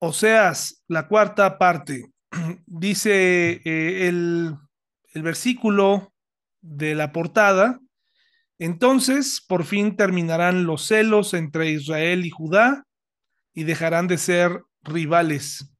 Oseas, la cuarta parte, dice eh, el, el versículo de la portada, entonces por fin terminarán los celos entre Israel y Judá y dejarán de ser rivales.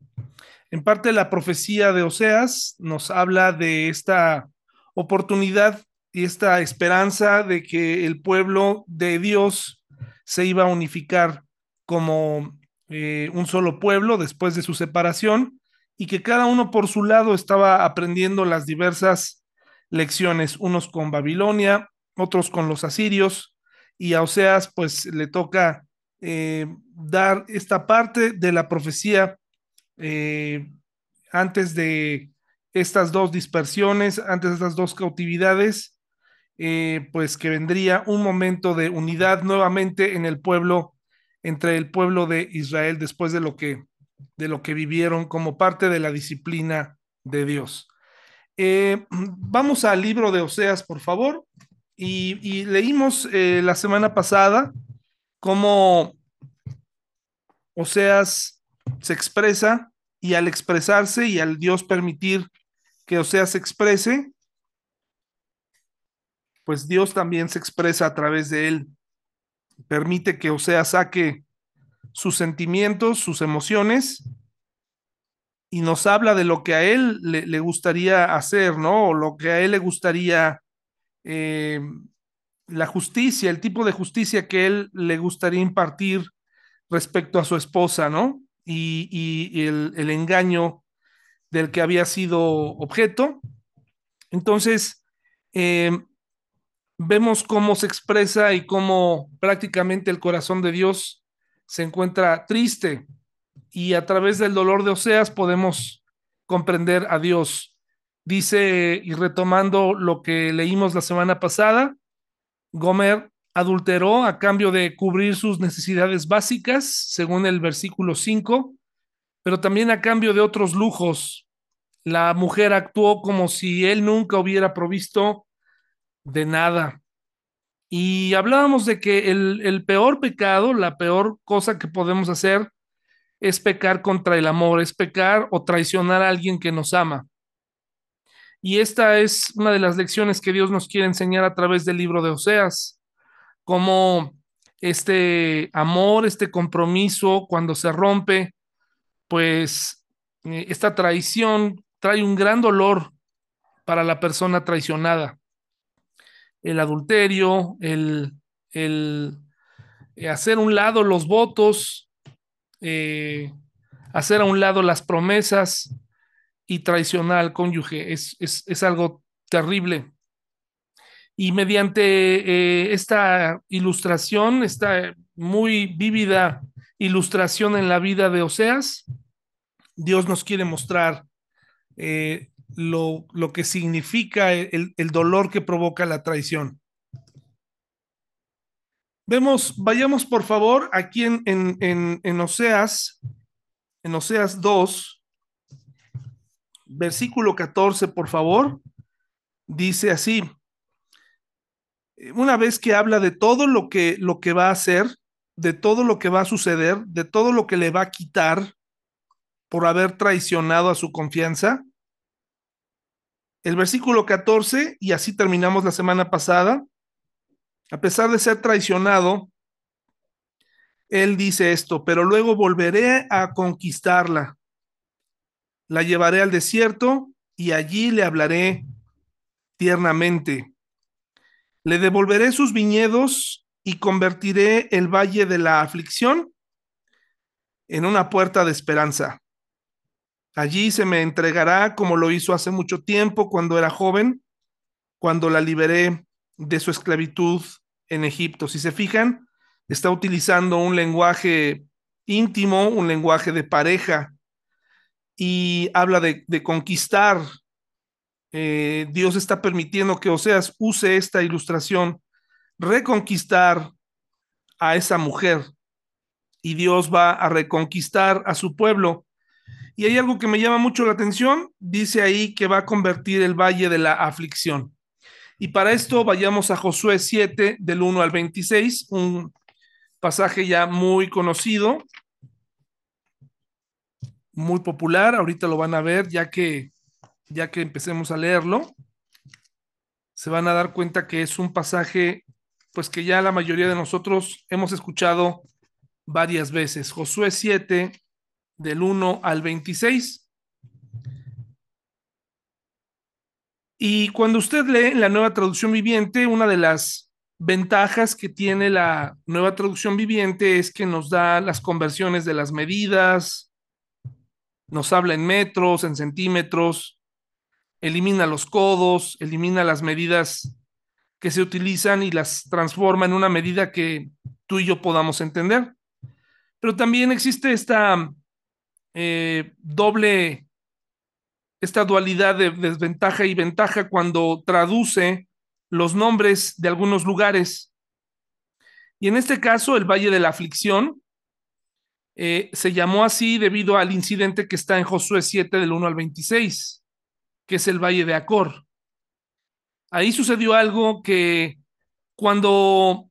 En parte la profecía de Oseas nos habla de esta oportunidad y esta esperanza de que el pueblo de Dios se iba a unificar como eh, un solo pueblo después de su separación y que cada uno por su lado estaba aprendiendo las diversas lecciones, unos con Babilonia, otros con los asirios, y a Oseas pues le toca eh, dar esta parte de la profecía eh, antes de estas dos dispersiones, antes de estas dos cautividades, pues que vendría un momento de unidad nuevamente en el pueblo, entre el pueblo de Israel después de lo que, de lo que vivieron como parte de la disciplina de Dios. Eh, vamos al libro de Oseas, por favor. Y, leímos eh, la semana pasada cómo Oseas se expresa y al expresarse y al Dios permitir que Oseas se exprese, pues Dios también se expresa a través de él. Permite que Oseas saque sus sentimientos, sus emociones y nos habla de lo que a él le, le gustaría hacer, ¿no? O lo que a él le gustaría, eh, la justicia, el tipo de justicia que él le gustaría impartir respecto a su esposa, ¿no? Y, y, y el, el, engaño del que había sido objeto. Entonces, eh, vemos cómo se expresa y cómo prácticamente el corazón de Dios se encuentra triste y a través del dolor de Oseas podemos comprender a Dios. Dice, y retomando lo que leímos la semana pasada, Gomer adulteró a cambio de cubrir sus necesidades básicas, según el versículo 5, pero también a cambio de otros lujos. La mujer actuó como si él nunca hubiera provisto de nada. Y hablábamos de que el, el peor pecado, la peor cosa que podemos hacer, es pecar contra el amor, es pecar o traicionar a alguien que nos ama. Y esta es una de las lecciones que Dios nos quiere enseñar a través del libro de Oseas, cómo este amor, este compromiso, cuando se rompe, pues eh, esta traición trae un gran dolor para la persona traicionada. El adulterio, el, el hacer un lado los votos, eh, hacer a un lado las promesas y traicionar al cónyuge. Es, es, es algo terrible. Y mediante eh, esta ilustración, esta muy vívida ilustración en la vida de Oseas, Dios nos quiere mostrar eh, lo, lo, que significa el, el dolor que provoca la traición. Vemos, vayamos por favor aquí en, en, en, en Oseas, en Oseas 2, versículo 14, por favor. Dice así, una vez que habla de todo lo que, lo que va a hacer, de todo lo que va a suceder, de todo lo que le va a quitar por haber traicionado a su confianza. El versículo 14, y así terminamos la semana pasada, a pesar de ser traicionado, él dice esto, pero luego volveré a conquistarla. La llevaré al desierto y allí le hablaré tiernamente. Le devolveré sus viñedos y convertiré el valle de la aflicción en una puerta de esperanza. Allí se me entregará como lo hizo hace mucho tiempo cuando era joven, cuando la liberé de su esclavitud en Egipto. Si se fijan, está utilizando un lenguaje íntimo, un lenguaje de pareja, y habla de, conquistar. Eh, Dios está permitiendo que Oseas use esta ilustración, reconquistar a esa mujer, y Dios va a reconquistar a su pueblo. Y hay algo que me llama mucho la atención, dice ahí que va a convertir el valle de la aflicción. Y para esto vayamos a Josué 7 del 1 al 26, un pasaje ya muy conocido. muy popular, ahorita lo van a ver ya que ya que empecemos a leerlo, se van a dar cuenta que es un pasaje pues que ya la mayoría de nosotros hemos escuchado varias veces. Josué 7 del 1 al 26. Y cuando usted lee la nueva traducción viviente, una de las ventajas que tiene la nueva traducción viviente es que nos da las conversiones de las medidas, nos habla en metros, en centímetros, elimina los codos, elimina las medidas que se utilizan y las transforma en una medida que tú y yo podamos entender. Pero también existe esta eh, doble esta dualidad de desventaja y ventaja cuando traduce los nombres de algunos lugares. Y en este caso, el Valle de la Aflicción eh, se llamó así debido al incidente que está en Josué 7 del 1 al 26, que es el Valle de Acor. Ahí sucedió algo que cuando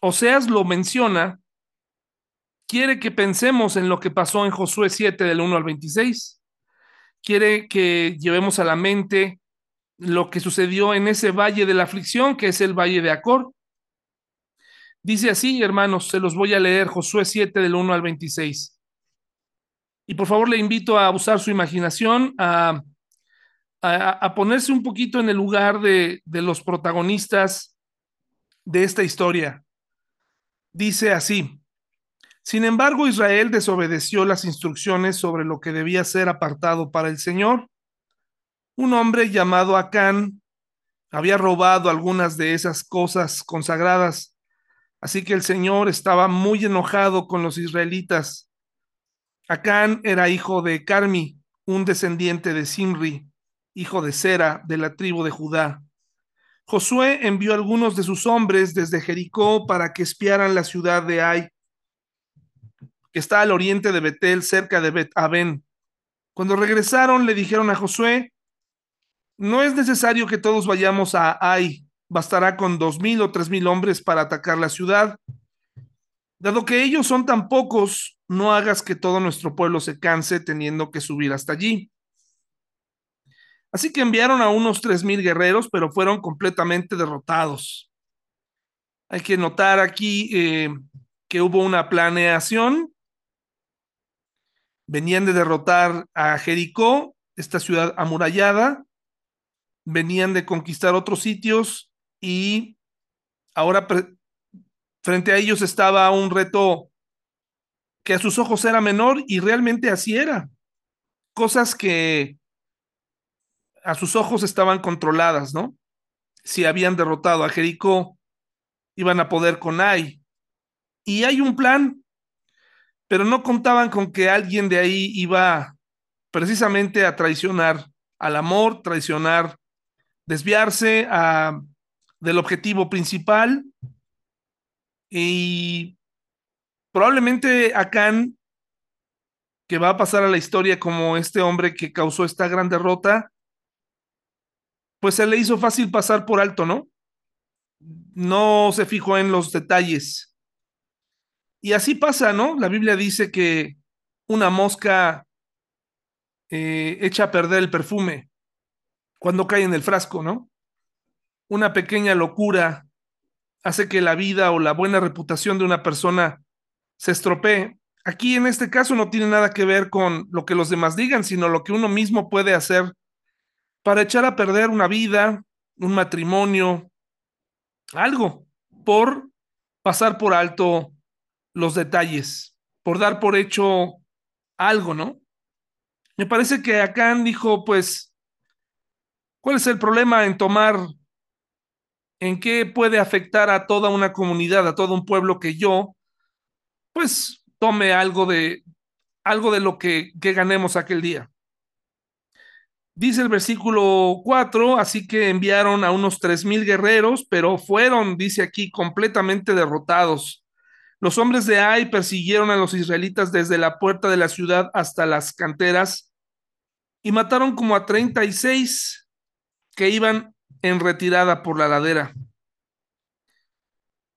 Oseas lo menciona, quiere que pensemos en lo que pasó en Josué 7 del 1 al 26 quiere que llevemos a la mente lo que sucedió en ese valle de la aflicción, que es el valle de Acor. Dice así, hermanos, se los voy a leer, Josué 7 del 1 al 26. Y por favor le invito a usar su imaginación, a, ponerse un poquito en el lugar de los protagonistas de esta historia. Dice así, sin embargo, Israel desobedeció las instrucciones sobre lo que debía ser apartado para el Señor. Un hombre llamado Acán había robado algunas de esas cosas consagradas, así que el Señor estaba muy enojado con los israelitas. Acán era hijo de Carmi, un descendiente de Simri, hijo de Sera, de la tribu de Judá. Josué envió algunos de sus hombres desde Jericó para que espiaran la ciudad de Ai que está al oriente de Betel, cerca de Bet Aben. Cuando regresaron, le dijeron a Josué: No es necesario que todos vayamos a Ai, bastará con dos mil o tres mil hombres para atacar la ciudad. Dado que ellos son tan pocos, no hagas que todo nuestro pueblo se canse teniendo que subir hasta allí. Así que enviaron a unos tres mil guerreros, pero fueron completamente derrotados. Hay que notar aquí eh, que hubo una planeación Venían de derrotar a Jericó, esta ciudad amurallada, venían de conquistar otros sitios y ahora frente a ellos estaba un reto que a sus ojos era menor y realmente así era. Cosas que a sus ojos estaban controladas, ¿no? Si habían derrotado a Jericó, iban a poder con Ai. Y hay un plan pero no contaban con que alguien de ahí iba precisamente a traicionar al amor, traicionar, desviarse a, del objetivo principal. Y probablemente Acán, que va a pasar a la historia como este hombre que causó esta gran derrota, pues se le hizo fácil pasar por alto, ¿no? No se fijó en los detalles. Y así pasa, ¿no? La Biblia dice que una mosca eh, echa a perder el perfume cuando cae en el frasco, ¿no? Una pequeña locura hace que la vida o la buena reputación de una persona se estropee. Aquí en este caso no tiene nada que ver con lo que los demás digan, sino lo que uno mismo puede hacer para echar a perder una vida, un matrimonio, algo, por pasar por alto los detalles, por dar por hecho algo, ¿no? Me parece que Acán dijo, pues, ¿cuál es el problema en tomar, en qué puede afectar a toda una comunidad, a todo un pueblo que yo, pues, tome algo de, algo de lo que, que ganemos aquel día? Dice el versículo 4, así que enviaron a unos tres mil guerreros, pero fueron, dice aquí, completamente derrotados. Los hombres de Ai persiguieron a los israelitas desde la puerta de la ciudad hasta las canteras y mataron como a 36 que iban en retirada por la ladera.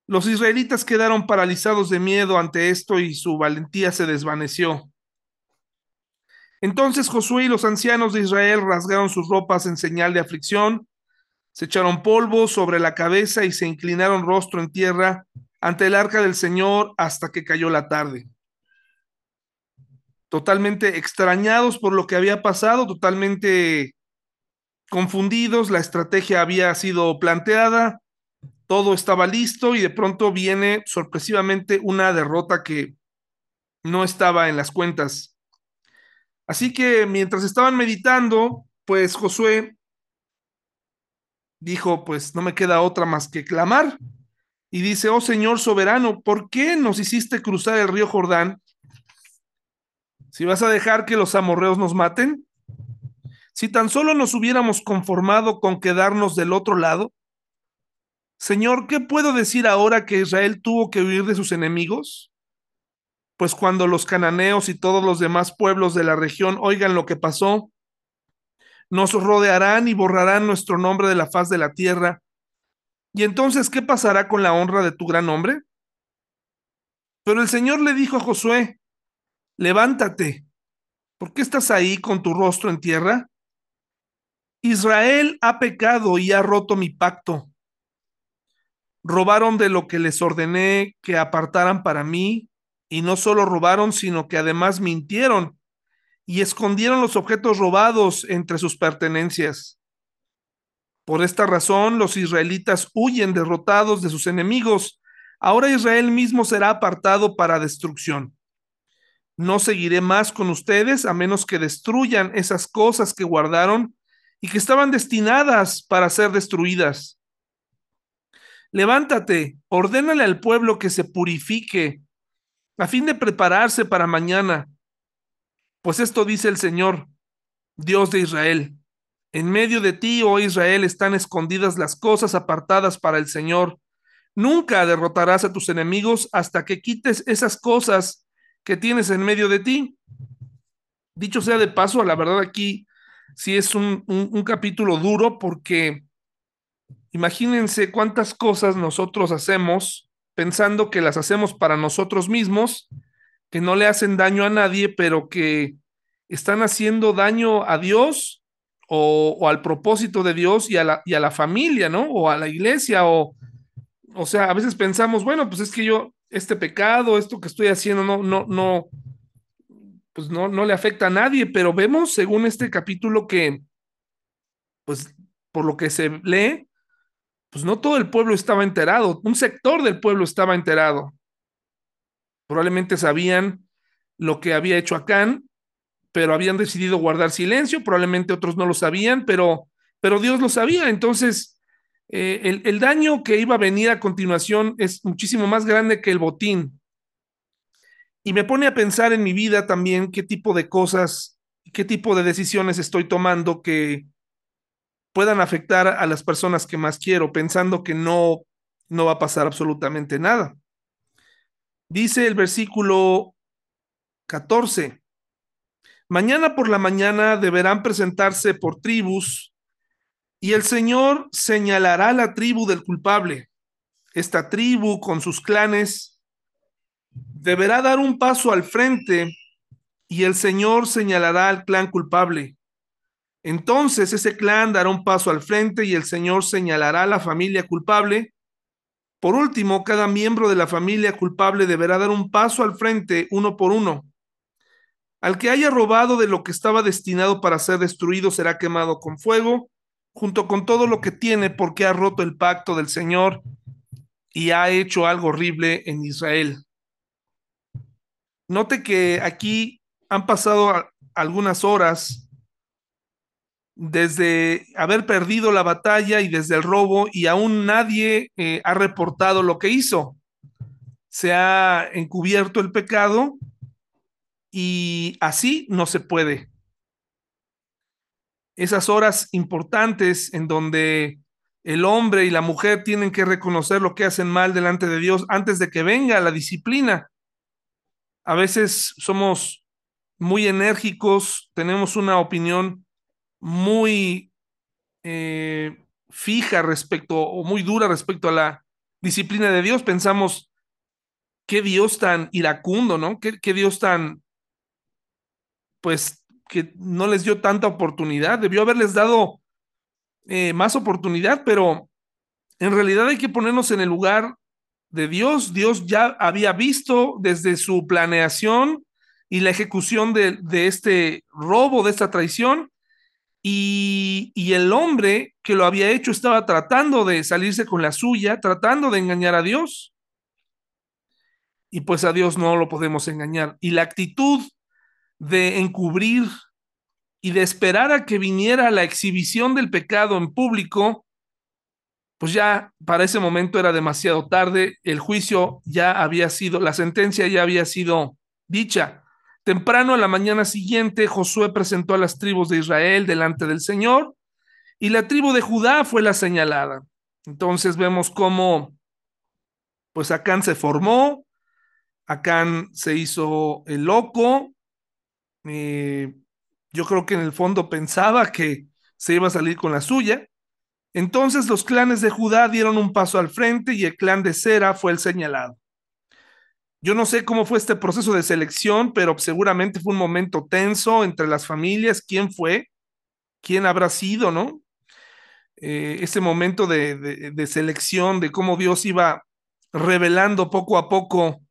Los israelitas quedaron paralizados de miedo ante esto y su valentía se desvaneció. Entonces Josué y los ancianos de Israel rasgaron sus ropas en señal de aflicción, se echaron polvo sobre la cabeza y se inclinaron rostro en tierra ante el arca del Señor hasta que cayó la tarde. Totalmente extrañados por lo que había pasado, totalmente confundidos, la estrategia había sido planteada, todo estaba listo y de pronto viene sorpresivamente una derrota que no estaba en las cuentas. Así que mientras estaban meditando, pues Josué dijo, pues no me queda otra más que clamar. Y dice, oh Señor soberano, ¿por qué nos hiciste cruzar el río Jordán? Si vas a dejar que los amorreos nos maten, si tan solo nos hubiéramos conformado con quedarnos del otro lado, Señor, ¿qué puedo decir ahora que Israel tuvo que huir de sus enemigos? pues cuando los cananeos y todos los demás pueblos de la región oigan lo que pasó, nos rodearán y borrarán nuestro nombre de la faz de la tierra. ¿Y entonces qué pasará con la honra de tu gran nombre? Pero el Señor le dijo a Josué, levántate, ¿por qué estás ahí con tu rostro en tierra? Israel ha pecado y ha roto mi pacto. Robaron de lo que les ordené que apartaran para mí y no solo robaron, sino que además mintieron y escondieron los objetos robados entre sus pertenencias. Por esta razón, los israelitas huyen derrotados de sus enemigos. Ahora Israel mismo será apartado para destrucción. No seguiré más con ustedes a menos que destruyan esas cosas que guardaron y que estaban destinadas para ser destruidas. Levántate, ordénale al pueblo que se purifique a fin de prepararse para mañana. Pues esto dice el Señor, Dios de Israel. En medio de ti, oh Israel, están escondidas las cosas apartadas para el Señor. Nunca derrotarás a tus enemigos hasta que quites esas cosas que tienes en medio de ti. Dicho sea de paso, la verdad aquí sí es un, un capítulo duro porque imagínense cuántas cosas nosotros hacemos pensando que las hacemos para nosotros mismos, que no le hacen daño a nadie, pero que están haciendo daño a Dios o, al propósito de Dios y a, la, y a la familia, ¿no? O a la iglesia, o, o sea, a veces pensamos, bueno, pues es que yo, este pecado, esto que estoy haciendo, no, no, no, pues no, no le afecta a nadie, pero vemos según este capítulo que, pues por lo que se lee, pues no todo el pueblo estaba enterado, un sector del pueblo estaba enterado. Probablemente sabían lo que había hecho Acán, pero habían decidido guardar silencio, probablemente otros no lo sabían, pero, pero Dios lo sabía. Entonces, eh, el, el daño que iba a venir a continuación es muchísimo más grande que el botín. Y me pone a pensar en mi vida también qué tipo de cosas, qué tipo de decisiones estoy tomando que, puedan afectar a las personas que más quiero, pensando que no, no va a pasar absolutamente nada. Dice el versículo 14, mañana por la mañana deberán presentarse por tribus y el Señor señalará la tribu del culpable. Esta tribu con sus clanes deberá dar un paso al frente y el Señor señalará al clan culpable. Entonces ese clan dará un paso al frente y el Señor señalará a la familia culpable. Por último, cada miembro de la familia culpable deberá dar un paso al frente uno por uno. Al que haya robado de lo que estaba destinado para ser destruido será quemado con fuego, junto con todo lo que tiene porque ha roto el pacto del Señor y ha hecho algo horrible en Israel. Note que aquí han pasado algunas horas desde haber perdido la batalla y desde el robo y aún nadie eh, ha reportado lo que hizo. Se ha encubierto el pecado y así no se puede. Esas horas importantes en donde el hombre y la mujer tienen que reconocer lo que hacen mal delante de Dios antes de que venga la disciplina. A veces somos muy enérgicos, tenemos una opinión muy eh, fija respecto o muy dura respecto a la disciplina de Dios. Pensamos, qué Dios tan iracundo, ¿no? Qué, qué Dios tan, pues, que no les dio tanta oportunidad, debió haberles dado eh, más oportunidad, pero en realidad hay que ponernos en el lugar de Dios. Dios ya había visto desde su planeación y la ejecución de, este robo, de esta traición, y, el hombre que lo había hecho estaba tratando de salirse con la suya, tratando de engañar a Dios. Y pues a Dios no lo podemos engañar. Y la actitud de encubrir y de esperar a que viniera la exhibición del pecado en público, pues ya para ese momento era demasiado tarde, el juicio ya había sido, la sentencia ya había sido dicha. Temprano a la mañana siguiente, Josué presentó a las tribus de Israel delante del Señor y la tribu de Judá fue la señalada. Entonces vemos cómo, pues Acán se formó, Acán se hizo el loco. Eh, yo creo que en el fondo pensaba que se iba a salir con la suya. Entonces los clanes de Judá dieron un paso al frente y el clan de Sera fue el señalado. Yo no sé cómo fue este proceso de selección, pero seguramente fue un momento tenso entre las familias. ¿Quién fue? ¿Quién habrá sido, no? Eh, ese momento de, de, de, selección, de cómo Dios iba revelando poco a poco,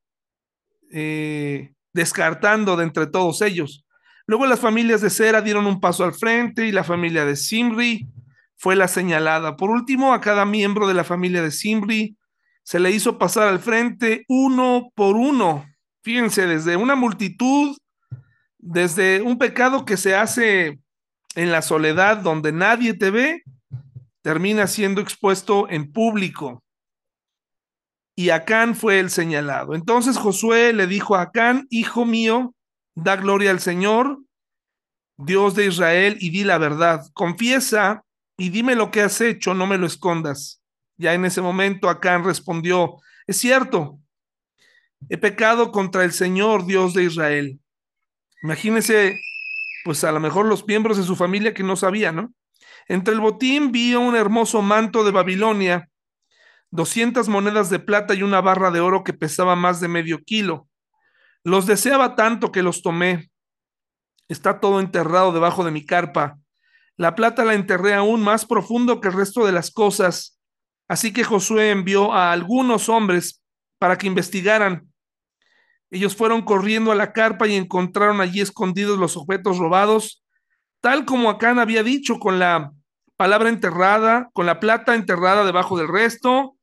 eh, descartando de entre todos ellos. Luego las familias de Sera dieron un paso al frente y la familia de Simri fue la señalada. Por último, a cada miembro de la familia de Simri se le hizo pasar al frente uno por uno. Fíjense, desde una multitud, desde un pecado que se hace en la soledad donde nadie te ve, termina siendo expuesto en público. Y Acán fue el señalado. Entonces Josué le dijo a Acán, hijo mío, da gloria al Señor, Dios de Israel, y di la verdad. Confiesa y dime lo que has hecho, no me lo escondas. Ya en ese momento Acán respondió, es cierto, he pecado contra el Señor Dios de Israel. Imagínese, pues a lo mejor los miembros de su familia que no sabían, ¿no? Entre el botín vio un hermoso manto de Babilonia, 200 monedas de plata y una barra de oro que pesaba más de medio kilo. Los deseaba tanto que los tomé. Está todo enterrado debajo de mi carpa. La plata la enterré aún más profundo que el resto de las cosas Así que Josué envió a algunos hombres para que investigaran. Ellos fueron corriendo a la carpa y encontraron allí escondidos los objetos robados, tal como Acán había dicho, con la palabra enterrada, con la plata enterrada debajo del resto.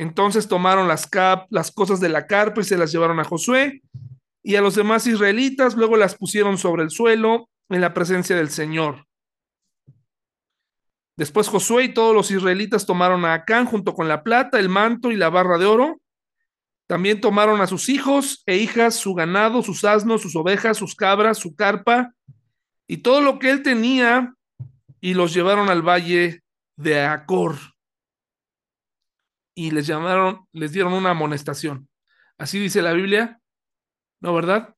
Entonces tomaron las, cap, las cosas de la carpa y se las llevaron a Josué y a los demás israelitas, luego las pusieron sobre el suelo en la presencia del Señor. Después Josué y todos los israelitas tomaron a Acán junto con la plata, el manto y la barra de oro. También tomaron a sus hijos e hijas, su ganado, sus asnos, sus ovejas, sus cabras, su carpa y todo lo que él tenía y los llevaron al valle de Acor. Y les llamaron, les dieron una amonestación. Así dice la Biblia, ¿no verdad?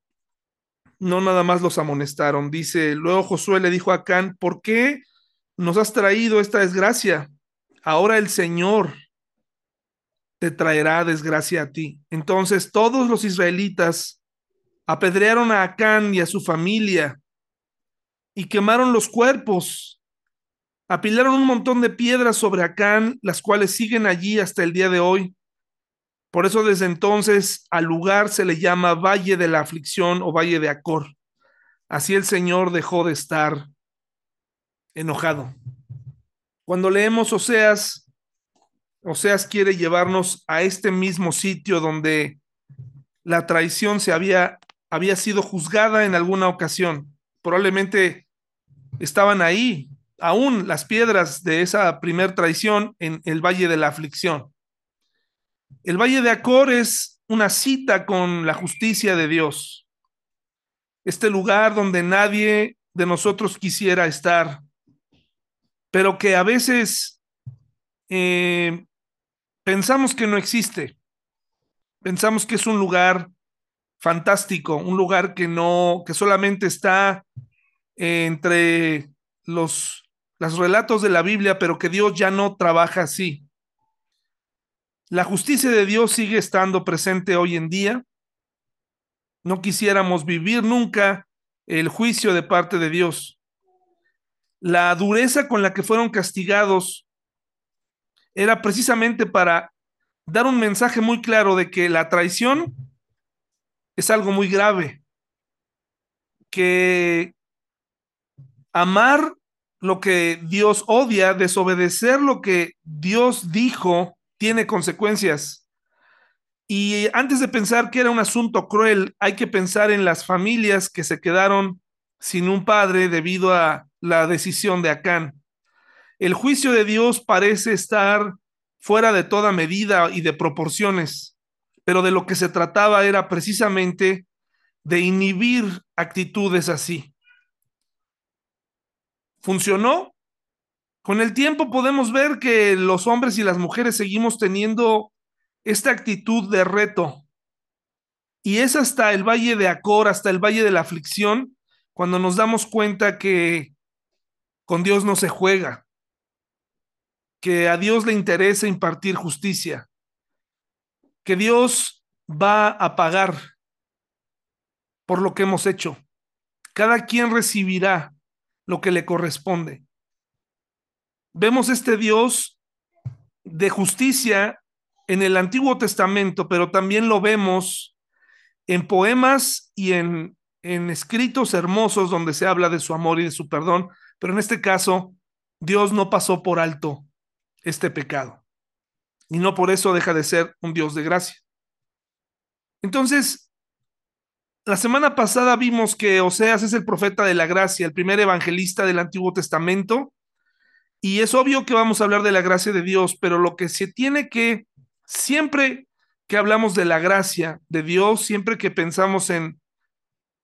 No nada más los amonestaron. Dice, luego Josué le dijo a Acán, ¿por qué nos has traído esta desgracia. Ahora el Señor te traerá desgracia a ti. Entonces todos los israelitas apedrearon a Acán y a su familia y quemaron los cuerpos. Apilaron un montón de piedras sobre Acán, las cuales siguen allí hasta el día de hoy. Por eso desde entonces al lugar se le llama Valle de la Aflicción o Valle de Acor. Así el Señor dejó de estar enojado. Cuando leemos Oseas, Oseas quiere llevarnos a este mismo sitio donde la traición se había, había sido juzgada en alguna ocasión. Probablemente estaban ahí aún las piedras de esa primer traición en el Valle de la Aflicción. El Valle de Acor es una cita con la justicia de Dios. Este lugar donde nadie de nosotros quisiera estar, pero que a veces eh, pensamos que no existe. Pensamos que es un lugar fantástico, un lugar que no, que solamente está entre los, los relatos de la Biblia, pero que Dios ya no trabaja así. La justicia de Dios sigue estando presente hoy en día. No quisiéramos vivir nunca el juicio de parte de Dios. La dureza con la que fueron castigados era precisamente para dar un mensaje muy claro de que la traición es algo muy grave, que amar lo que Dios odia, desobedecer lo que Dios dijo, tiene consecuencias. Y antes de pensar que era un asunto cruel, hay que pensar en las familias que se quedaron sin un padre debido a la decisión de Acán. El juicio de Dios parece estar fuera de toda medida y de proporciones, pero de lo que se trataba era precisamente de inhibir actitudes así. ¿Funcionó? Con el tiempo podemos ver que los hombres y las mujeres seguimos teniendo esta actitud de reto. Y es hasta el valle de Acor, hasta el valle de la aflicción, cuando nos damos cuenta que con Dios no se juega, que a Dios le interesa impartir justicia, que Dios va a pagar por lo que hemos hecho. Cada quien recibirá lo que le corresponde. Vemos este Dios de justicia en el Antiguo Testamento, pero también lo vemos en poemas y en, en escritos hermosos donde se habla de su amor y de su perdón, pero en este caso Dios no pasó por alto este pecado y no por eso deja de ser un Dios de gracia. Entonces, la semana pasada vimos que Oseas es el profeta de la gracia, el primer evangelista del Antiguo Testamento, y es obvio que vamos a hablar de la gracia de Dios, pero lo que se tiene que, siempre que hablamos de la gracia de Dios, siempre que pensamos en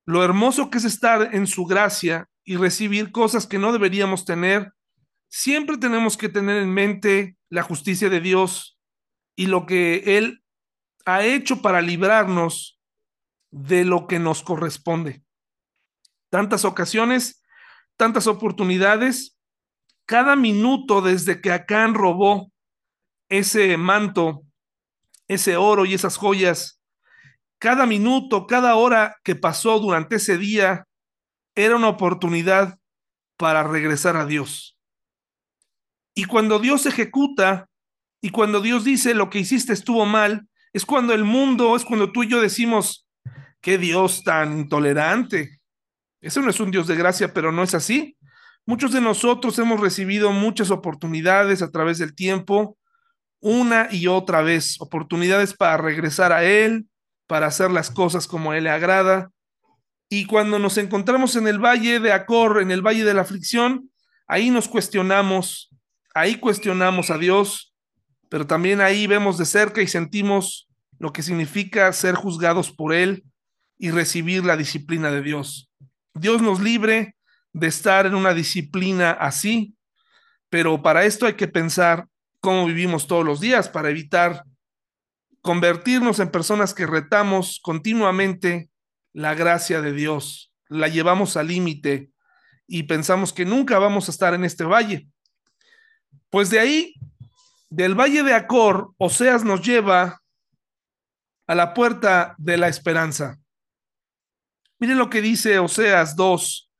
lo hermoso que es estar en su gracia y recibir cosas que no deberíamos tener, siempre tenemos que tener en mente la justicia de Dios y lo que Él ha hecho para librarnos de lo que nos corresponde. Tantas ocasiones, tantas oportunidades, cada minuto desde que Acán robó ese manto, ese oro y esas joyas, cada minuto, cada hora que pasó durante ese día era una oportunidad para regresar a Dios. Y cuando Dios ejecuta y cuando Dios dice lo que hiciste estuvo mal, es cuando el mundo, es cuando tú y yo decimos, qué Dios tan intolerante. Ese no es un Dios de gracia, pero no es así. Muchos de nosotros hemos recibido muchas oportunidades a través del tiempo, una y otra vez, oportunidades para regresar a Él, para hacer las cosas como Él le agrada. Y cuando nos encontramos en el valle de Acor, en el valle de la aflicción, ahí nos cuestionamos, ahí cuestionamos a Dios, pero también ahí vemos de cerca y sentimos lo que significa ser juzgados por Él, y recibir la disciplina de Dios. Dios nos libre de estar en una disciplina así, pero para esto hay que pensar cómo vivimos todos los días para evitar convertirnos en personas que retamos continuamente la gracia de Dios, la llevamos al límite y pensamos que nunca vamos a estar en este valle. Pues de ahí, del valle de Acor, Oseas nos lleva a la puerta de la esperanza. Miren lo que dice Oseas 2,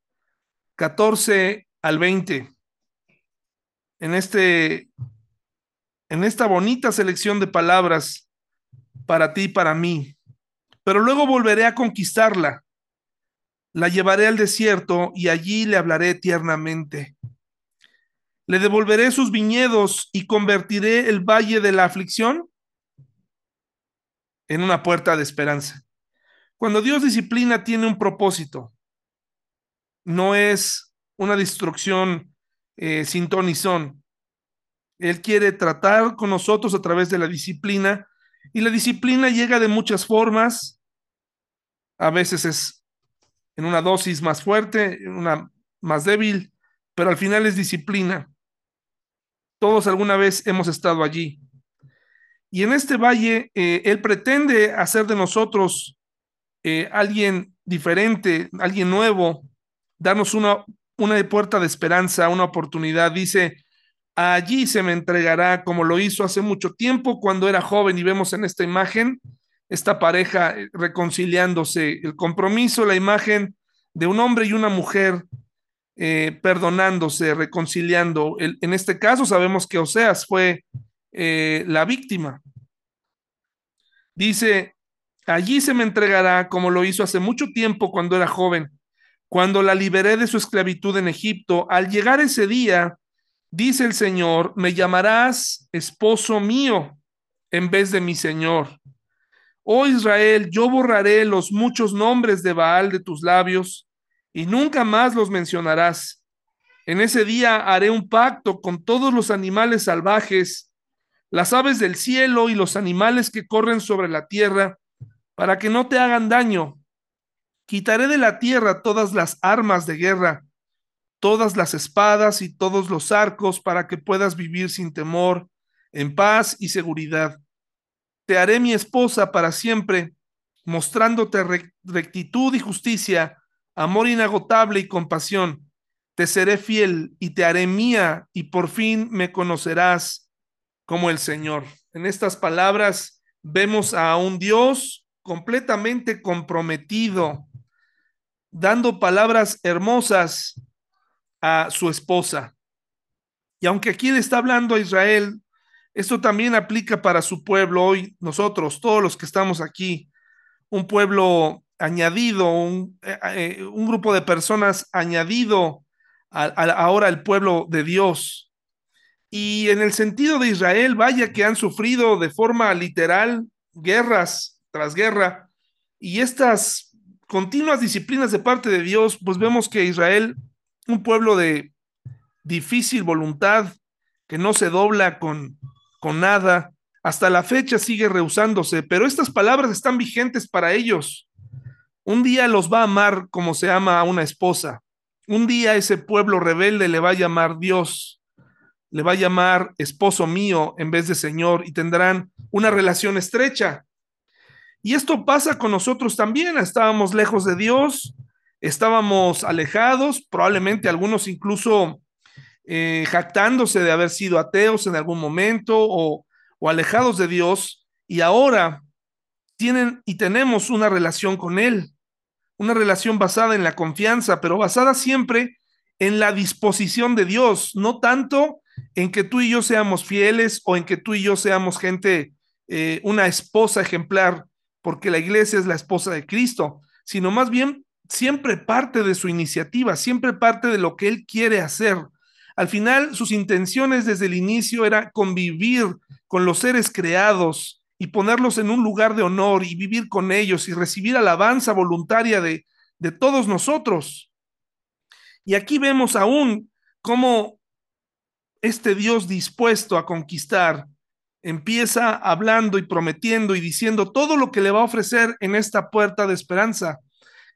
14 al 20. En, este, en esta bonita selección de palabras para ti y para mí. Pero luego volveré a conquistarla. La llevaré al desierto y allí le hablaré tiernamente. Le devolveré sus viñedos y convertiré el valle de la aflicción en una puerta de esperanza. Cuando Dios disciplina tiene un propósito. No es una destrucción eh, sin ton son. Él quiere tratar con nosotros a través de la disciplina y la disciplina llega de muchas formas. A veces es en una dosis más fuerte, en una más débil, pero al final es disciplina. Todos alguna vez hemos estado allí. Y en este valle, eh, Él pretende hacer de nosotros eh, alguien diferente, alguien nuevo, darnos una, una puerta de esperanza, una oportunidad. Dice, allí se me entregará como lo hizo hace mucho tiempo cuando era joven y vemos en esta imagen esta pareja eh, reconciliándose, el compromiso, la imagen de un hombre y una mujer eh, perdonándose, reconciliando. en este caso sabemos que Oseas fue la víctima. Dice, allí se me entregará como lo hizo hace mucho tiempo cuando era joven, cuando la liberé de su esclavitud en Egipto. Al llegar ese día, dice el Señor, me llamarás esposo mío en vez de mi Señor. Oh Israel, yo borraré los muchos nombres de Baal de tus labios y nunca más los mencionarás. En ese día haré un pacto con todos los animales salvajes, las aves del cielo y los animales que corren sobre la tierra, para que no te hagan daño. Quitaré de la tierra todas las armas de guerra, todas las espadas y todos los arcos, para que puedas vivir sin temor, en paz y seguridad. Te haré mi esposa para siempre, mostrándote rectitud y justicia amor inagotable y compasión. Te seré fiel y te haré mía y por fin me conocerás como el Señor. En estas palabras vemos a un Dios completamente comprometido, dando palabras hermosas a su esposa. Y aunque aquí le está hablando a Israel, esto también aplica para su pueblo hoy, nosotros, todos los que estamos aquí, un pueblo añadido, un, eh, eh, grupo de personas añadido ahora al pueblo de Dios. Y en el sentido de Israel, vaya que han sufrido de forma literal guerras tras guerra y estas continuas disciplinas de parte de Dios, pues vemos que Israel, un pueblo de difícil voluntad, que no se dobla con, con nada, hasta la fecha sigue rehusándose, pero estas palabras están vigentes para ellos. Un día los va a amar como se ama a una esposa. Un día ese pueblo rebelde le va a llamar Dios, le va a llamar esposo mío en vez de Señor y tendrán una relación estrecha. Y esto pasa con nosotros también. Estábamos lejos de Dios, estábamos alejados, probablemente algunos incluso eh, jactándose de haber sido ateos en algún momento o, o alejados de Dios, y ahora tienen y tenemos una relación con Él una relación basada en la confianza, pero basada siempre en la disposición de Dios, no tanto en que tú y yo seamos fieles o en que tú y yo seamos gente, eh, una esposa ejemplar, porque la iglesia es la esposa de Cristo, sino más bien siempre parte de su iniciativa, siempre parte de lo que Él quiere hacer. Al final, sus intenciones desde el inicio era convivir con los seres creados, y ponerlos en un lugar de honor y vivir con ellos y recibir alabanza voluntaria de, de todos nosotros. Y aquí vemos aún cómo este Dios dispuesto a conquistar empieza hablando y prometiendo y diciendo todo lo que le va a ofrecer en esta puerta de esperanza.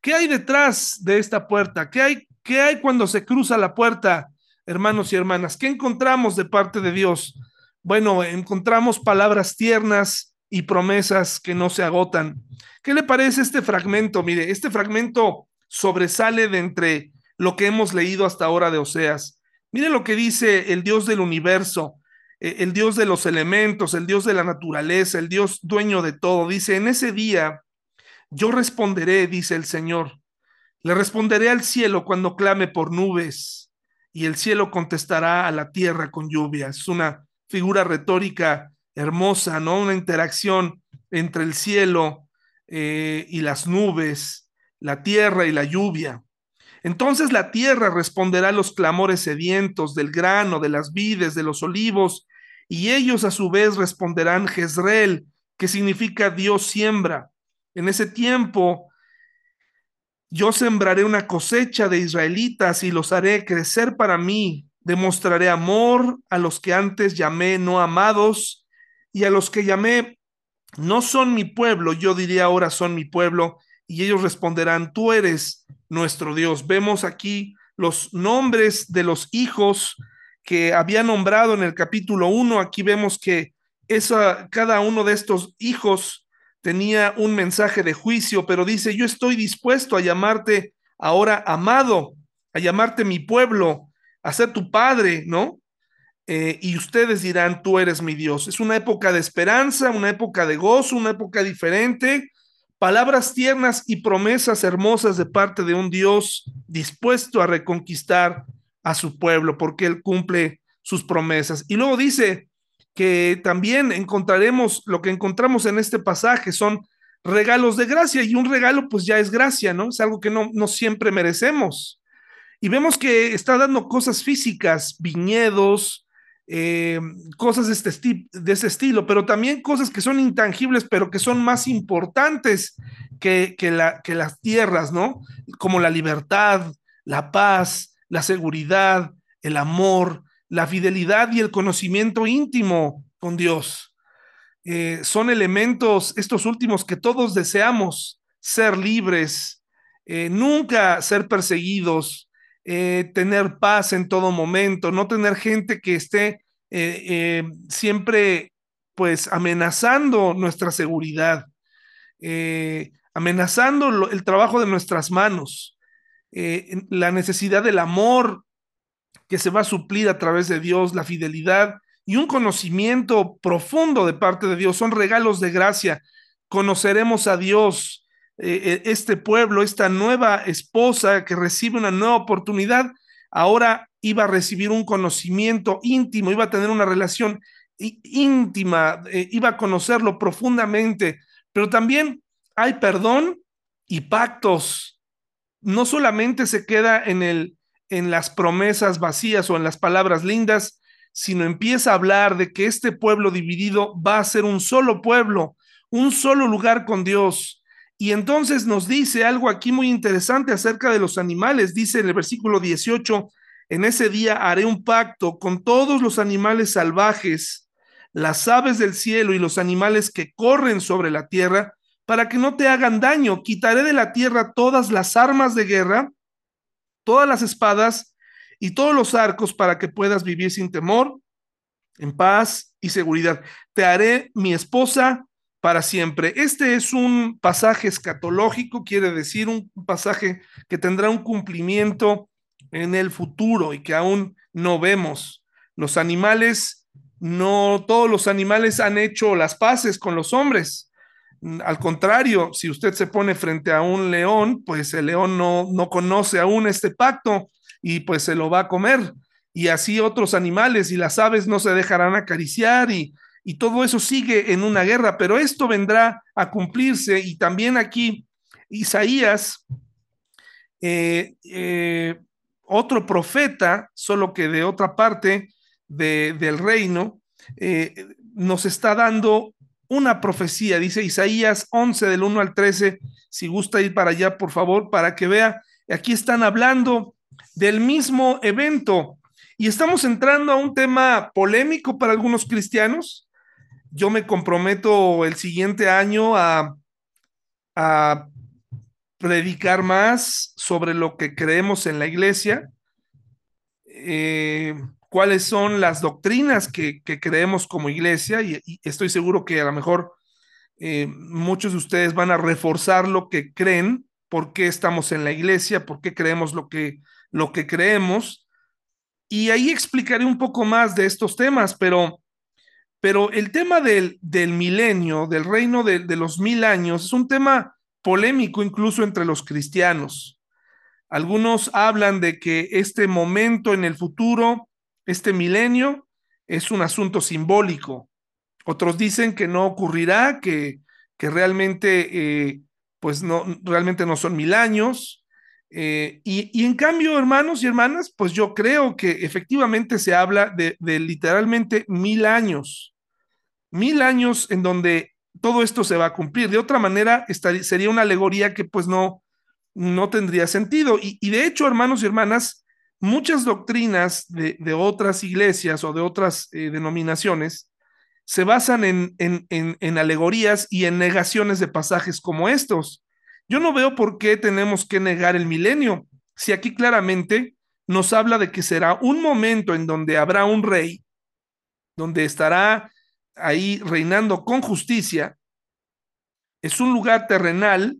¿Qué hay detrás de esta puerta? ¿Qué hay, qué hay cuando se cruza la puerta, hermanos y hermanas? ¿Qué encontramos de parte de Dios? Bueno, encontramos palabras tiernas, y promesas que no se agotan. ¿Qué le parece este fragmento? Mire, este fragmento sobresale de entre lo que hemos leído hasta ahora de Oseas. Mire lo que dice el Dios del universo, el Dios de los elementos, el Dios de la naturaleza, el Dios dueño de todo. Dice, en ese día yo responderé, dice el Señor. Le responderé al cielo cuando clame por nubes y el cielo contestará a la tierra con lluvia. Es una figura retórica hermosa, ¿no? Una interacción entre el cielo eh, y las nubes, la tierra y la lluvia. Entonces la tierra responderá a los clamores sedientos del grano, de las vides, de los olivos, y ellos a su vez responderán Jezreel, que significa Dios siembra. En ese tiempo yo sembraré una cosecha de israelitas y los haré crecer para mí. Demostraré amor a los que antes llamé no amados y a los que llamé no son mi pueblo, yo diría ahora son mi pueblo, y ellos responderán, tú eres nuestro Dios. Vemos aquí los nombres de los hijos que había nombrado en el capítulo 1. Aquí vemos que esa, cada uno de estos hijos tenía un mensaje de juicio, pero dice, yo estoy dispuesto a llamarte ahora amado, a llamarte mi pueblo, a ser tu padre, ¿no? Eh, y ustedes dirán, tú eres mi Dios. Es una época de esperanza, una época de gozo, una época diferente, palabras tiernas y promesas hermosas de parte de un Dios dispuesto a reconquistar a su pueblo, porque Él cumple sus promesas. Y luego dice que también encontraremos lo que encontramos en este pasaje, son regalos de gracia, y un regalo pues ya es gracia, ¿no? Es algo que no, no siempre merecemos. Y vemos que está dando cosas físicas, viñedos, eh, cosas de, este de estilo, pero también cosas que son intangibles, pero que son más importantes que, que, la, que las tierras, ¿no? Como la libertad, la paz, la seguridad, el amor, la fidelidad y el conocimiento íntimo con Dios. Eh, son elementos, estos últimos, que todos deseamos ser libres, eh, nunca ser perseguidos, eh, tener paz en todo momento, no tener gente que esté siempre pues amenazando nuestra seguridad, amenazando el trabajo de nuestras manos, la necesidad del amor que se va a suplir a través de Dios, la fidelidad y un conocimiento profundo de parte de Dios, son regalos de gracia. Conoceremos a Dios, eh, eh, este pueblo, esta nueva esposa que recibe una nueva oportunidad, ahora iba a recibir un conocimiento íntimo, iba a tener una relación íntima, eh, iba a conocerlo profundamente, pero también hay perdón y pactos. No solamente se queda en, el, en las promesas vacías o en las palabras lindas, sino empieza a hablar de que este pueblo dividido va a ser un solo pueblo, un solo lugar con Dios, y entonces nos dice algo aquí muy interesante acerca de los animales. Dice en el versículo 18, en ese día haré un pacto con todos los animales salvajes, las aves del cielo y los animales que corren sobre la tierra, para que no te hagan daño. Quitaré de la tierra todas las armas de guerra, todas las espadas y todos los arcos para que puedas vivir sin temor, en paz y seguridad. Te haré mi esposa para siempre. Este es un pasaje escatológico, quiere decir un pasaje que tendrá un cumplimiento en el futuro y que aún no vemos. Los animales, no todos los animales han hecho las paces con los hombres. Al contrario, si usted se pone frente a un león, pues el león no, no conoce aún este pacto y pues se lo va a comer. Y así otros animales y las aves no se dejarán acariciar y y todo eso sigue en una guerra, pero esto vendrá a cumplirse y también aquí Isaías, eh, eh, otro profeta, solo que de otra parte del reino, eh, nos está dando una profecía, dice Isaías 11 del 1 al 13, si gusta ir para allá, por favor, para que vea, aquí están hablando del mismo evento. Y estamos entrando a un tema polémico para algunos cristianos, yo me comprometo el siguiente año a, predicar más sobre lo que creemos en la iglesia, eh, cuáles son las doctrinas que, creemos como iglesia, y, estoy seguro que a lo mejor eh, muchos de ustedes van a reforzar lo que creen, por qué estamos en la iglesia, por qué creemos lo que, lo que creemos, y ahí explicaré un poco más de estos temas, pero pero el tema del, del milenio, del reino de, de los mil años, es un tema polémico incluso entre los cristianos. Algunos hablan de que este momento en el futuro, este milenio, es un asunto simbólico. Otros dicen que no ocurrirá, que, que realmente, eh, pues no, realmente no son mil años. Eh, y, y, en cambio, hermanos y hermanas, pues yo creo que efectivamente se habla de, literalmente mil años mil años en donde todo esto se va a cumplir. De otra manera, estaría, sería una alegoría que pues no, no tendría sentido. Y, y de hecho, hermanos y hermanas, muchas doctrinas de, otras iglesias o de otras eh, denominaciones se basan en, en alegorías y en negaciones de pasajes como estos. Yo no veo por qué tenemos que negar el milenio, si aquí claramente nos habla de que será un momento en donde habrá un rey, donde estará ahí reinando con justicia, es un lugar terrenal,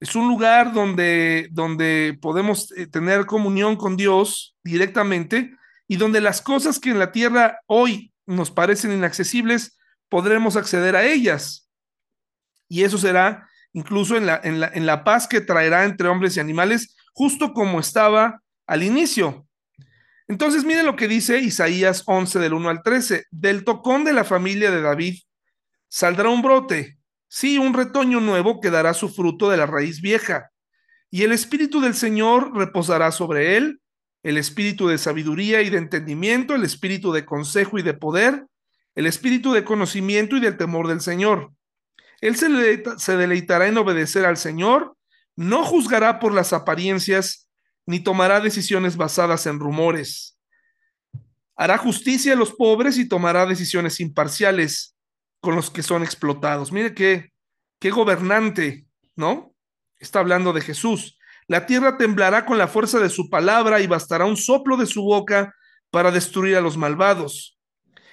es un lugar donde, donde podemos eh, tener comunión con Dios directamente y donde las cosas que en la tierra hoy nos parecen inaccesibles, podremos acceder a ellas. Y eso será incluso en la, en la, en la paz que traerá entre hombres y animales, justo como estaba al inicio. Entonces, miren lo que dice Isaías 11 del 1 al 13. Del tocón de la familia de David saldrá un brote, sí, un retoño nuevo que dará su fruto de la raíz vieja. Y el espíritu del Señor reposará sobre él, el espíritu de sabiduría y de entendimiento, el espíritu de consejo y de poder, el espíritu de conocimiento y del temor del Señor. Él se, se deleitará en obedecer al Señor, no juzgará por las apariencias, ni tomará decisiones basadas en rumores. Hará justicia a los pobres y tomará decisiones imparciales con los que son explotados. Mire qué, qué gobernante, ¿no? Está hablando de Jesús. La tierra temblará con la fuerza de su palabra y bastará un soplo de su boca para destruir a los malvados.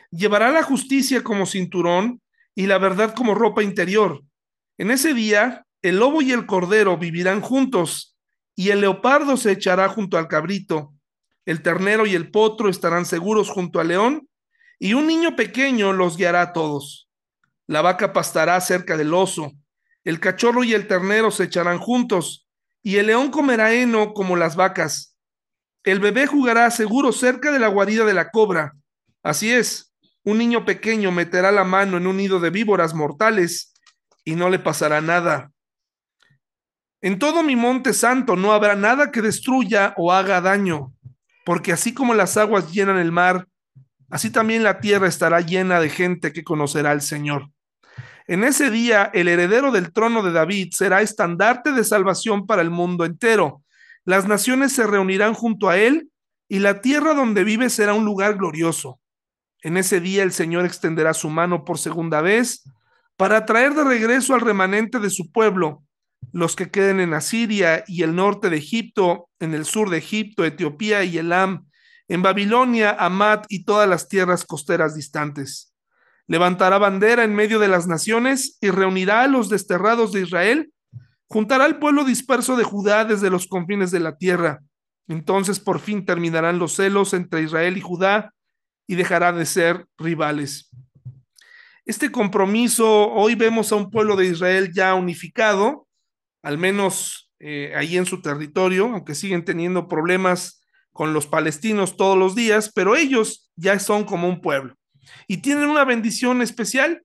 Llevará la justicia como cinturón y la verdad como ropa interior. En ese día, el lobo y el cordero vivirán juntos, y el leopardo se echará junto al cabrito. El ternero y el potro estarán seguros junto al león, y un niño pequeño los guiará a todos. La vaca pastará cerca del oso, el cachorro y el ternero se echarán juntos, y el león comerá heno como las vacas. El bebé jugará seguro cerca de la guarida de la cobra. Así es, un niño pequeño meterá la mano en un nido de víboras mortales y no le pasará nada. En todo mi monte santo no habrá nada que destruya o haga daño, porque así como las aguas llenan el mar, así también la tierra estará llena de gente que conocerá al Señor. En ese día el heredero del trono de David será estandarte de salvación para el mundo entero. Las naciones se reunirán junto a él y la tierra donde vive será un lugar glorioso. En ese día el Señor extenderá su mano por segunda vez para traer de regreso al remanente de su pueblo, los que queden en Asiria y el norte de Egipto, en el sur de Egipto, Etiopía y Elam, en Babilonia, Amat y todas las tierras costeras distantes. Levantará bandera en medio de las naciones y reunirá a los desterrados de Israel, juntará al pueblo disperso de Judá desde los confines de la tierra. Entonces por fin terminarán los celos entre Israel y Judá y dejará de ser rivales. Este compromiso, hoy vemos a un pueblo de Israel ya unificado, al menos eh, ahí en su territorio, aunque siguen teniendo problemas con los palestinos todos los días, pero ellos ya son como un pueblo y tienen una bendición especial.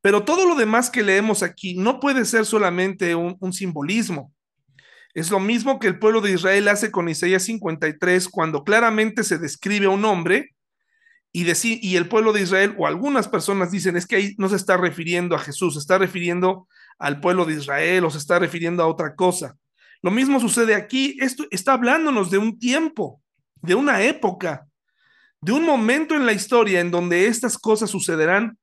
Pero todo lo demás que leemos aquí no puede ser solamente un, simbolismo. Es lo mismo que el pueblo de Israel hace con Isaías 53, cuando claramente se describe a un hombre y, y el pueblo de Israel o algunas personas dicen es que ahí no se está refiriendo a Jesús, se está refiriendo al pueblo de Israel o se está refiriendo a otra cosa. Lo mismo sucede aquí, esto está hablándonos de un tiempo, de una época, de un momento en la historia en donde estas cosas sucederán.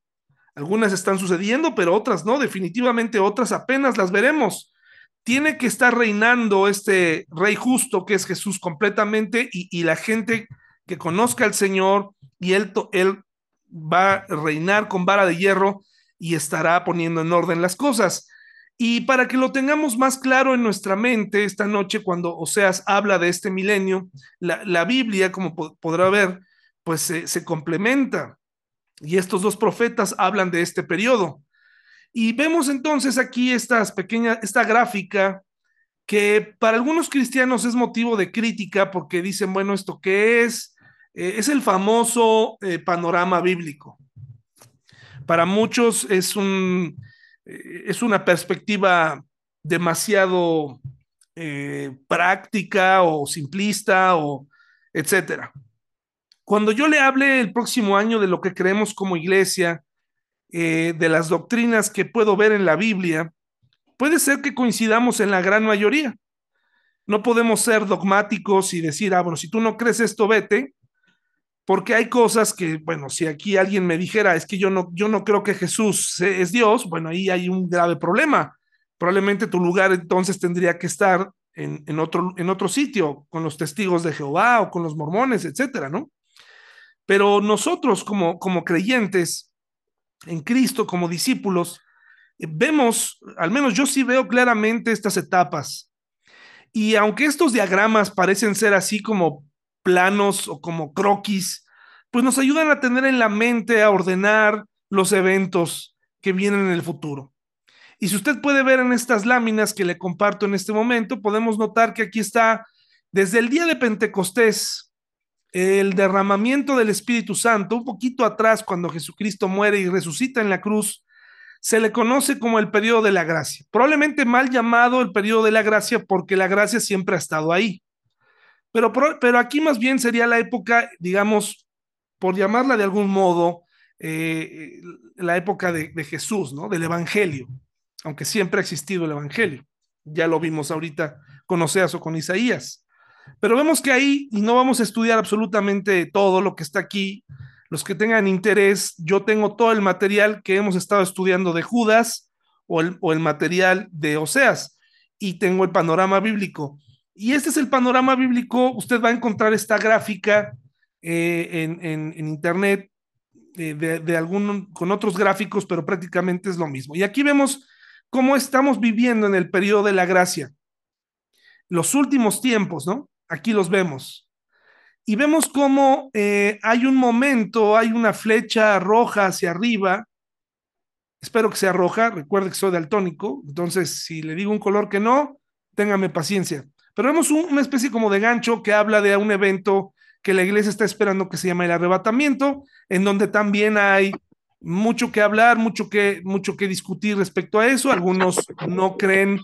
Algunas están sucediendo, pero otras no, definitivamente otras apenas las veremos. Tiene que estar reinando este rey justo que es Jesús completamente y, y la gente que conozca al Señor y él, él va a reinar con vara de hierro y estará poniendo en orden las cosas. Y para que lo tengamos más claro en nuestra mente esta noche, cuando Oseas habla de este milenio, la, la Biblia, como podrá ver, pues se, complementa. Y estos dos profetas hablan de este periodo. Y vemos entonces aquí estas pequeñas, esta gráfica que para algunos cristianos es motivo de crítica porque dicen, bueno, ¿esto qué es? Eh, es el famoso eh, panorama bíblico. Para muchos es, un, eh, es una perspectiva demasiado práctica o simplista o etcétera. Cuando yo le hable el próximo año de lo que creemos como iglesia, de las doctrinas que puedo ver en la Biblia, puede ser que coincidamos en la gran mayoría. No podemos ser dogmáticos y decir, ah, bueno, si tú no crees esto, vete, porque hay cosas que, bueno, si aquí alguien me dijera, es que yo no, yo no creo que Jesús es Dios, bueno, ahí hay un grave problema. Probablemente tu lugar entonces tendría que estar en, en, otro, en otro sitio, con los testigos de Jehová o con los mormones, etcétera, ¿no? Pero nosotros como, como creyentes en Cristo, como discípulos, eh, vemos, al menos yo sí veo claramente estas etapas. Y aunque estos diagramas parecen ser así como planos o como croquis, pues nos ayudan a tener en la mente, a ordenar los eventos que vienen en el futuro. Y si usted puede ver en estas láminas que le comparto en este momento, podemos notar que aquí está desde el día de Pentecostés, el derramamiento del Espíritu Santo, un poquito atrás cuando Jesucristo muere y resucita en la cruz, se le conoce como el periodo de la gracia. Probablemente mal llamado el periodo de la gracia porque la gracia siempre ha estado ahí. Pero, pero aquí más bien sería la época, digamos, por llamarla de algún modo, eh, la época de, de, Jesús, ¿no? Del Evangelio, aunque siempre ha existido el Evangelio. Ya lo vimos ahorita con Oseas o con Isaías. Pero vemos que ahí, y no vamos a estudiar absolutamente todo lo que está aquí, los que tengan interés, yo tengo todo el material que hemos estado estudiando de Judas o el, o el material de Oseas, y tengo el panorama bíblico. Y este es el panorama bíblico, usted va a encontrar esta gráfica eh, en, en, internet eh, de, de con otros gráficos, pero prácticamente es lo mismo. Y aquí vemos cómo estamos viviendo en el periodo de la gracia. Los últimos tiempos, ¿no? Aquí los vemos. Y vemos cómo eh, hay un momento, hay una flecha roja hacia arriba. Espero que sea roja, recuerde que soy daltónico, entonces si le digo un color que no, téngame paciencia. Pero vemos un, una especie como de gancho que habla de un evento que la iglesia está esperando que se llama el arrebatamiento, en donde también hay mucho que hablar, mucho que, mucho que discutir respecto a eso. Algunos no creen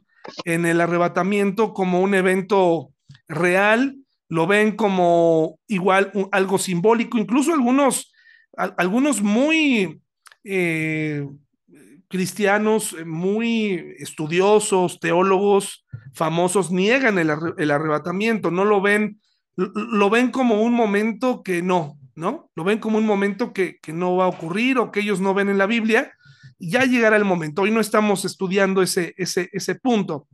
en el arrebatamiento como un evento real, lo ven como igual algo simbólico, incluso algunos, algunos muy eh, cristianos, muy estudiosos, teólogos famosos, niegan el, el arrebatamiento, no lo ven, lo, lo, ven como un momento que no, ¿no? Lo ven como un momento que, que no va a ocurrir o que ellos no ven en la Biblia. Ya llegará el momento. Hoy no estamos estudiando ese, ese, ese punto.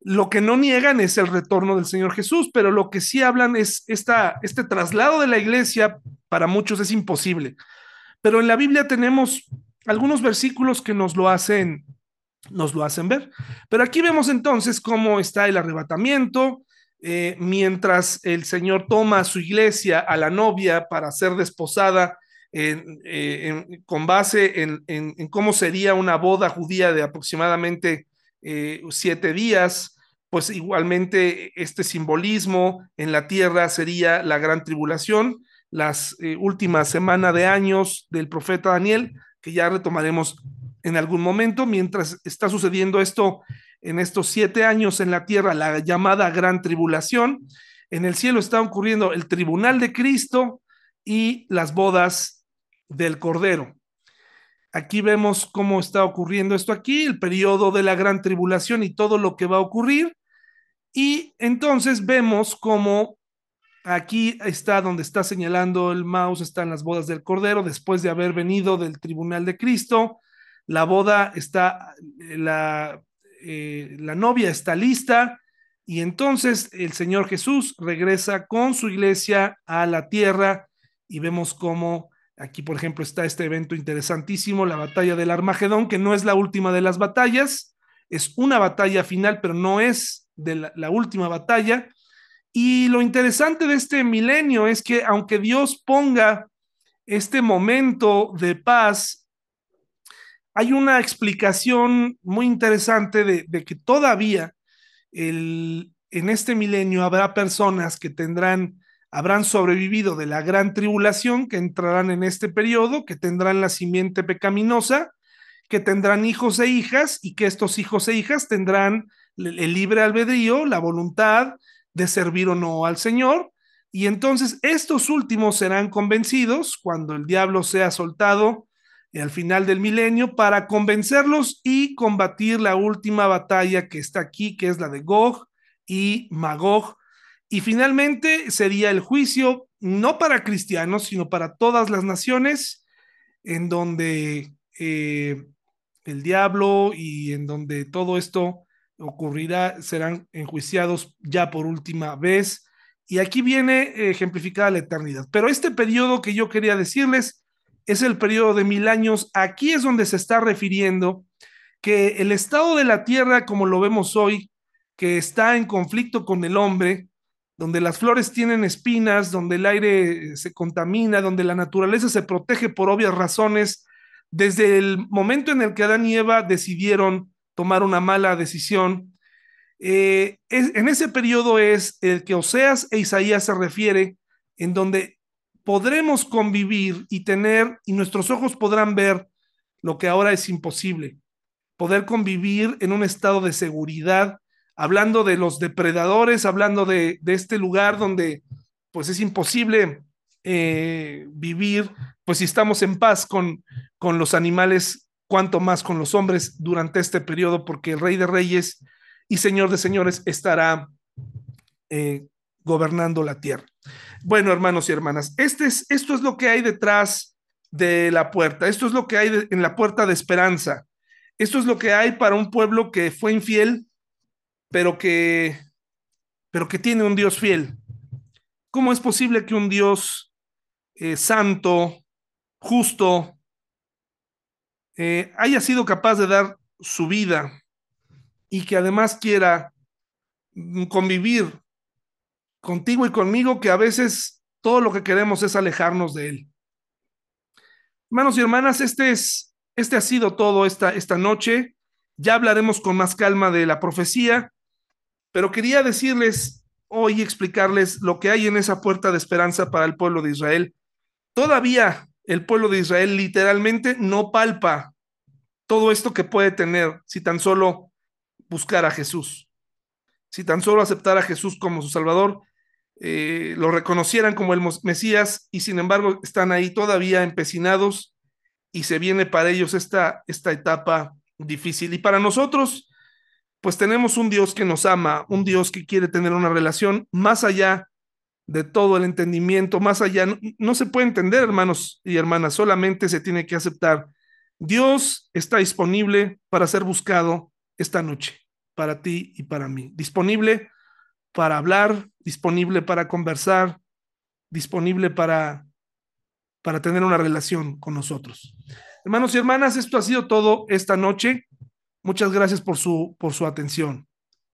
Lo que no niegan es el retorno del Señor Jesús, pero lo que sí hablan es esta, este traslado de la iglesia, para muchos es imposible. Pero en la Biblia tenemos algunos versículos que nos lo hacen, nos lo hacen ver. Pero aquí vemos entonces cómo está el arrebatamiento, eh, mientras el Señor toma a su iglesia, a la novia, para ser desposada eh, en, con base en, en, cómo sería una boda judía de aproximadamente eh, siete días, pues igualmente este simbolismo en la tierra sería la gran tribulación, las eh, últimas semanas de años del profeta Daniel, que ya retomaremos en algún momento, mientras está sucediendo esto en estos siete años en la tierra, la llamada gran tribulación, en el cielo está ocurriendo el tribunal de Cristo y las bodas del Cordero. Aquí vemos cómo está ocurriendo esto aquí, el periodo de la gran tribulación y todo lo que va a ocurrir. Y entonces vemos cómo aquí está donde está señalando el mouse, están las bodas del Cordero, después de haber venido del tribunal de Cristo. La boda está, la, eh, la novia está lista y entonces el Señor Jesús regresa con su iglesia a la tierra y vemos cómo Aquí, por ejemplo, está este evento interesantísimo, la batalla del Armagedón, que no es la última de las batallas, es una batalla final, pero no es de la, última batalla. Y lo interesante de este milenio es que aunque Dios ponga este momento de paz, hay una explicación muy interesante de, de que todavía el, en este milenio habrá personas que tendrán habrán sobrevivido de la gran tribulación, que entrarán en este periodo, que tendrán la simiente pecaminosa, que tendrán hijos e hijas y que estos hijos e hijas tendrán el libre albedrío, la voluntad de servir o no al Señor. Y entonces estos últimos serán convencidos cuando el diablo sea soltado al final del milenio para convencerlos y combatir la última batalla que está aquí, que es la de Gog y Magog, y finalmente sería el juicio no para cristianos, sino para todas las naciones, en donde eh, el diablo y en donde todo esto ocurrirá, serán enjuiciados ya por última vez. Y aquí viene ejemplificada la eternidad. Pero este periodo que yo quería decirles es el periodo de mil años. Aquí es donde se está refiriendo que el estado de la tierra, como lo vemos hoy, que está en conflicto con el hombre, donde las flores tienen espinas, donde el aire se contamina, donde la naturaleza se protege por obvias razones desde el momento en el que Adán y Eva decidieron tomar una mala decisión, eh, en ese periodo es el que Oseas e Isaías se refiere, en donde podremos convivir y tener, y nuestros ojos podrán ver lo que ahora es imposible, poder convivir en un estado de seguridad, hablando de los depredadores, hablando de, de este lugar donde pues es imposible eh, vivir, pues si estamos en paz con, con los animales, cuanto más con los hombres durante este periodo, porque el Rey de Reyes y Señor de Señores estará eh, gobernando la tierra. Bueno, hermanos y hermanas, este es, esto es lo que hay detrás de la puerta, esto es lo que hay en la puerta de esperanza, esto es lo que hay para un pueblo que fue infiel, pero que, pero que tiene un Dios fiel. ¿Cómo es posible que un Dios eh, santo, justo, eh, haya sido capaz de dar su vida y que además quiera mm, convivir contigo y conmigo, que a veces todo lo que queremos es alejarnos de Él. Hermanos y hermanas, este, es, este ha sido todo esta, esta noche. Ya hablaremos con más calma de la profecía, pero quería decirles hoy, explicarles lo que hay en esa puerta de esperanza para el pueblo de Israel Todavía el pueblo de Israel literalmente no palpa todo esto que puede tener si tan solo buscar a Jesús, si tan solo aceptar a Jesús como su Salvador, eh, lo reconocieran como el Mesías y sin embargo están ahí todavía empecinados y se viene para ellos esta, esta etapa difícil. Y para nosotros, pues tenemos un Dios que nos ama, un Dios que quiere tener una relación más allá de todo el entendimiento, más allá. No, se puede entender, hermanos y hermanas, solamente se tiene que aceptar. Dios está disponible para ser buscado esta noche, para ti y para mí. Disponible para hablar, disponible para conversar, disponible para, para tener una relación con nosotros. Hermanos y hermanas, esto ha sido todo esta noche. Muchas gracias por su, por su atención.